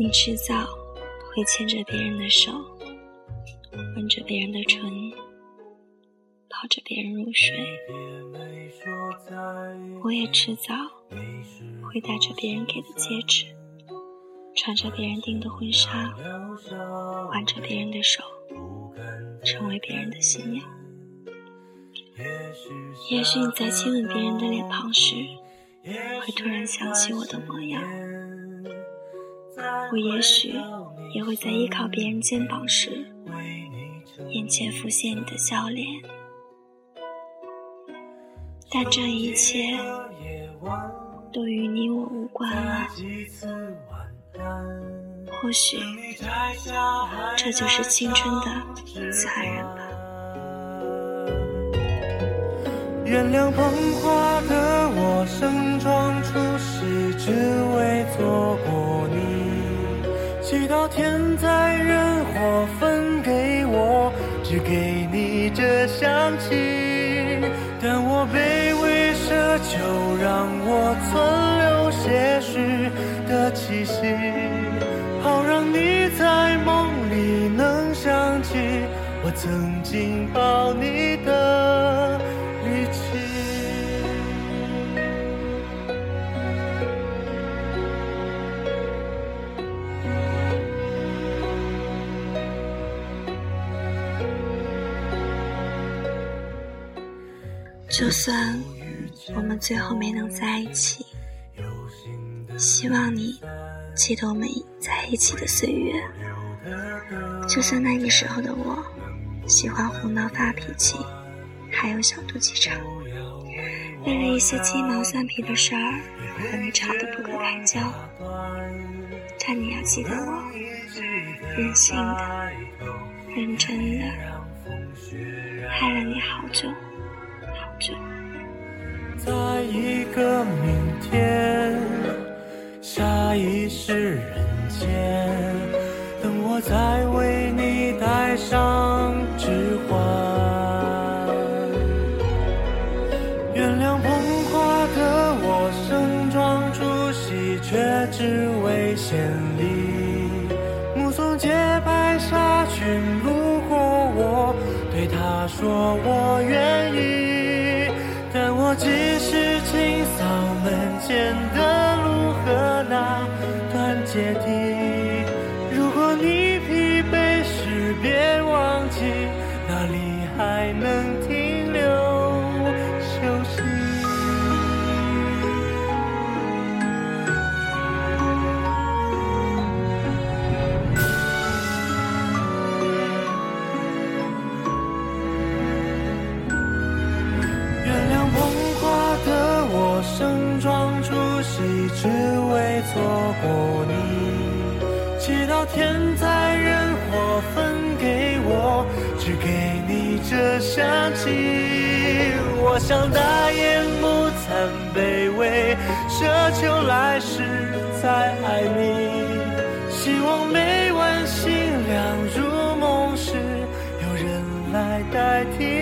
你迟早会牵着别人的手，吻着别人的唇，抱着别人入睡。我也迟早会戴着别人给的戒指，穿着别人订的婚纱，挽着别人的手，成为别人的新娘。也许你在亲吻别人的脸庞时，会突然想起我的模样。我也许也会在依靠别人肩膀时，眼前浮现你的笑脸，但这一切都与你我无关了。或许这就是青春的残忍吧。原谅捧花的我，盛装出席，只为错过你。祈祷天灾人祸分给我，只给你这香气。但我卑微奢求，让我存留些许的气息，好让你在梦里能想起我曾经抱你的就算我们最后没能在一起，希望你记得我们在一起的岁月。就算那个时候的我，喜欢胡闹发脾气，还有小肚鸡肠，为了一些鸡毛蒜皮的事儿和你吵得不可开交。但你要记得我，任性的、认真的，害了你好久。在一个明天，下一世人间，等我再为你戴上指环。原谅捧花的我，盛装出席，却只为献礼。目送洁白纱裙路过我，对他说我愿意。我只是清扫门前的路和那段阶梯。盛装出席，只为错过你。祈祷天灾人祸分给我，只给你这香气。我想大言不惭卑微，奢求来世再爱你。希望每晚星亮如梦时，有人来代替。